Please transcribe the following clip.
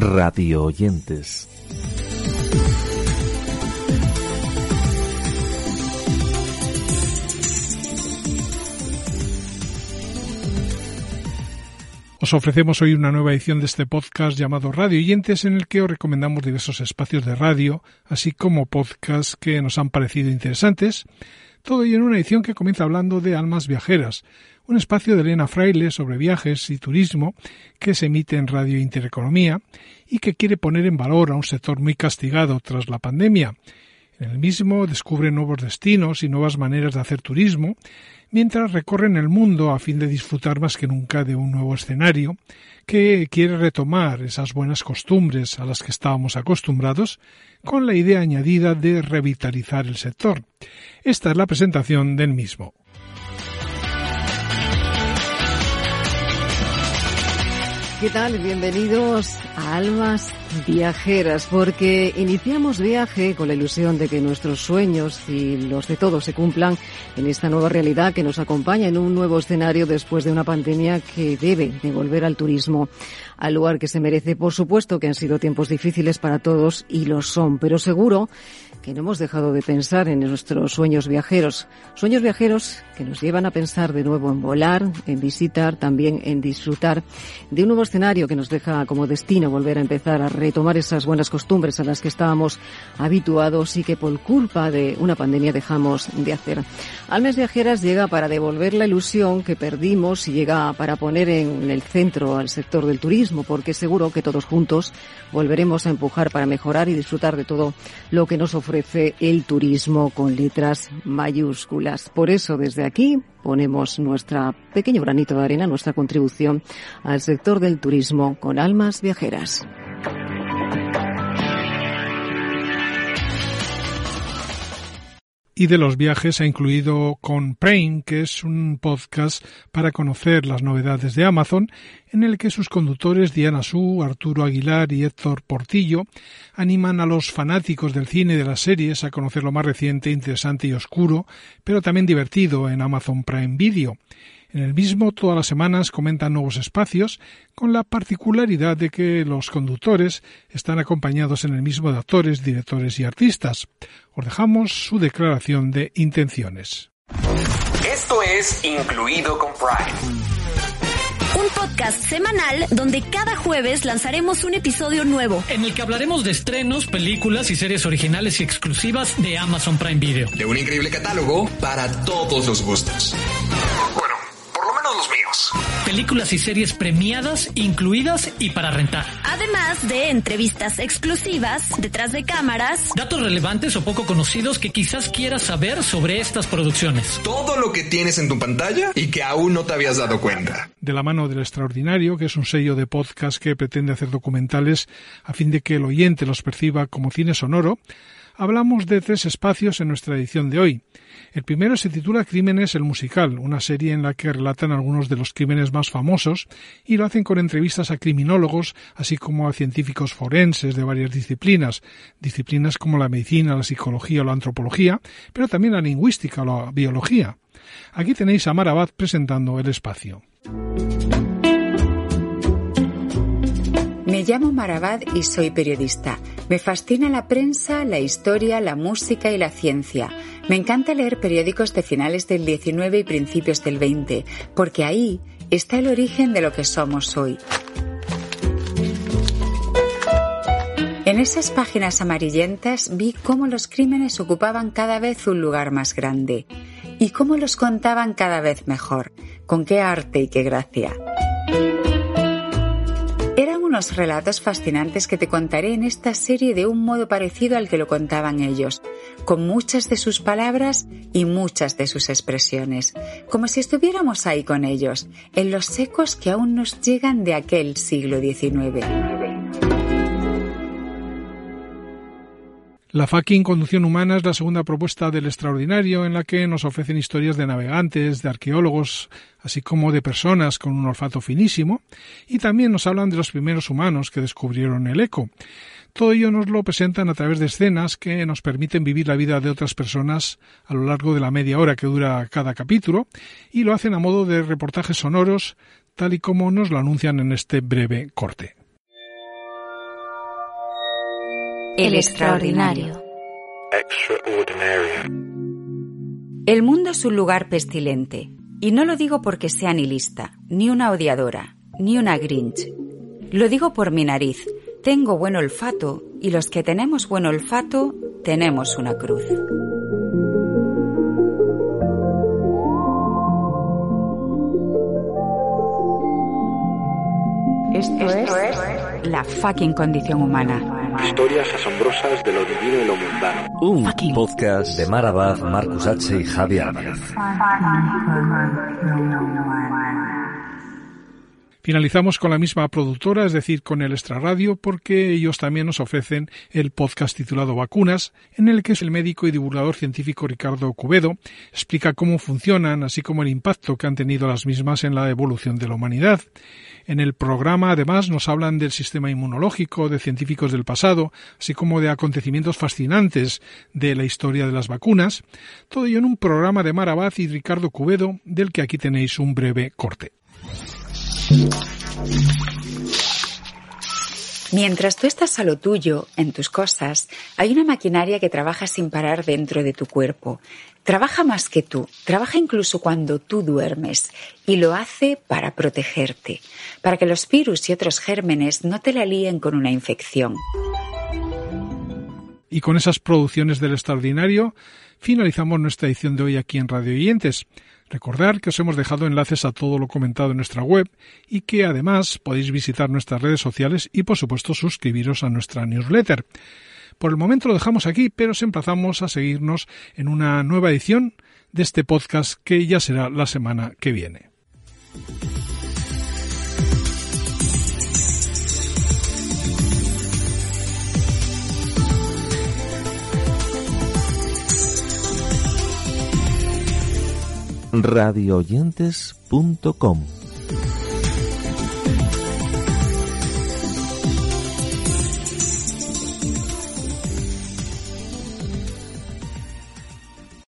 radio oyentes. Os ofrecemos hoy una nueva edición de este podcast llamado Radio Oyentes en el que os recomendamos diversos espacios de radio, así como podcasts que nos han parecido interesantes, todo ello en una edición que comienza hablando de Almas Viajeras, un espacio de Elena Fraile sobre viajes y turismo que se emite en Radio Intereconomía y que quiere poner en valor a un sector muy castigado tras la pandemia. El mismo descubre nuevos destinos y nuevas maneras de hacer turismo mientras recorren el mundo a fin de disfrutar más que nunca de un nuevo escenario que quiere retomar esas buenas costumbres a las que estábamos acostumbrados con la idea añadida de revitalizar el sector. Esta es la presentación del mismo. ¿Qué tal? Bienvenidos a Almas Viajeras, porque iniciamos viaje con la ilusión de que nuestros sueños y los de todos se cumplan en esta nueva realidad que nos acompaña en un nuevo escenario después de una pandemia que debe devolver al turismo al lugar que se merece. Por supuesto que han sido tiempos difíciles para todos y lo son, pero seguro que no hemos dejado de pensar en nuestros sueños viajeros. Sueños viajeros que nos llevan a pensar de nuevo en volar, en visitar, también en disfrutar de un nuevo escenario que nos deja como destino volver a empezar a retomar esas buenas costumbres a las que estábamos habituados y que por culpa de una pandemia dejamos de hacer. Almes Viajeras llega para devolver la ilusión que perdimos y llega para poner en el centro al sector del turismo, porque seguro que todos juntos volveremos a empujar para mejorar y disfrutar de todo lo que nos ofrece el turismo con letras mayúsculas. Por eso desde aquí ponemos nuestra pequeño granito de arena, nuestra contribución al sector del turismo con almas viajeras. Y de los viajes ha incluido con Prane, que es un podcast para conocer las novedades de Amazon, en el que sus conductores Diana Su, Arturo Aguilar y Héctor Portillo animan a los fanáticos del cine y de las series a conocer lo más reciente, interesante y oscuro, pero también divertido en Amazon Prime Video. En el mismo, todas las semanas comentan nuevos espacios, con la particularidad de que los conductores están acompañados en el mismo de actores, directores y artistas. Os dejamos su declaración de intenciones. Esto es Incluido con Prime. Un podcast semanal donde cada jueves lanzaremos un episodio nuevo. En el que hablaremos de estrenos, películas y series originales y exclusivas de Amazon Prime Video. De un increíble catálogo para todos los gustos. Películas y series premiadas, incluidas y para rentar. Además de entrevistas exclusivas, detrás de cámaras. Datos relevantes o poco conocidos que quizás quieras saber sobre estas producciones. Todo lo que tienes en tu pantalla y que aún no te habías dado cuenta. De la mano del extraordinario, que es un sello de podcast que pretende hacer documentales a fin de que el oyente los perciba como cine sonoro, hablamos de tres espacios en nuestra edición de hoy. El primero se titula Crímenes el musical, una serie en la que relatan algunos de los crímenes más famosos y lo hacen con entrevistas a criminólogos, así como a científicos forenses de varias disciplinas, disciplinas como la medicina, la psicología o la antropología, pero también la lingüística o la biología. Aquí tenéis a Marabat presentando el espacio. Me llamo Marabad y soy periodista. Me fascina la prensa, la historia, la música y la ciencia. Me encanta leer periódicos de finales del 19 y principios del 20, porque ahí está el origen de lo que somos hoy. En esas páginas amarillentas vi cómo los crímenes ocupaban cada vez un lugar más grande y cómo los contaban cada vez mejor, con qué arte y qué gracia relatos fascinantes que te contaré en esta serie de un modo parecido al que lo contaban ellos, con muchas de sus palabras y muchas de sus expresiones, como si estuviéramos ahí con ellos, en los ecos que aún nos llegan de aquel siglo XIX. La fucking conducción humana es la segunda propuesta del extraordinario en la que nos ofrecen historias de navegantes, de arqueólogos, así como de personas con un olfato finísimo, y también nos hablan de los primeros humanos que descubrieron el eco. Todo ello nos lo presentan a través de escenas que nos permiten vivir la vida de otras personas a lo largo de la media hora que dura cada capítulo, y lo hacen a modo de reportajes sonoros, tal y como nos lo anuncian en este breve corte. El extraordinario. El mundo es un lugar pestilente, y no lo digo porque sea ni lista, ni una odiadora, ni una grinch. Lo digo por mi nariz. Tengo buen olfato, y los que tenemos buen olfato, tenemos una cruz. Esto, es, la fucking condición humana. Historias asombrosas de lo divino y lo mundano. Un podcast de Marabad, Marcus H. y Javi Álvarez. Finalizamos con la misma productora, es decir, con el Extra Radio, porque ellos también nos ofrecen el podcast titulado Vacunas, en el que el médico y divulgador científico Ricardo Cubedo explica cómo funcionan, así como el impacto que han tenido las mismas en la evolución de la humanidad. En el programa, además, nos hablan del sistema inmunológico, de científicos del pasado, así como de acontecimientos fascinantes de la historia de las vacunas. Todo ello en un programa de Marabaz y Ricardo Cubedo, del que aquí tenéis un breve corte. Mientras tú estás a lo tuyo, en tus cosas, hay una maquinaria que trabaja sin parar dentro de tu cuerpo. Trabaja más que tú, trabaja incluso cuando tú duermes y lo hace para protegerte, para que los virus y otros gérmenes no te la líen con una infección. Y con esas producciones del extraordinario finalizamos nuestra edición de hoy aquí en Radio Oyentes. Recordar que os hemos dejado enlaces a todo lo comentado en nuestra web y que además podéis visitar nuestras redes sociales y por supuesto suscribiros a nuestra newsletter. Por el momento lo dejamos aquí, pero os emplazamos a seguirnos en una nueva edición de este podcast que ya será la semana que viene. radioyentes.com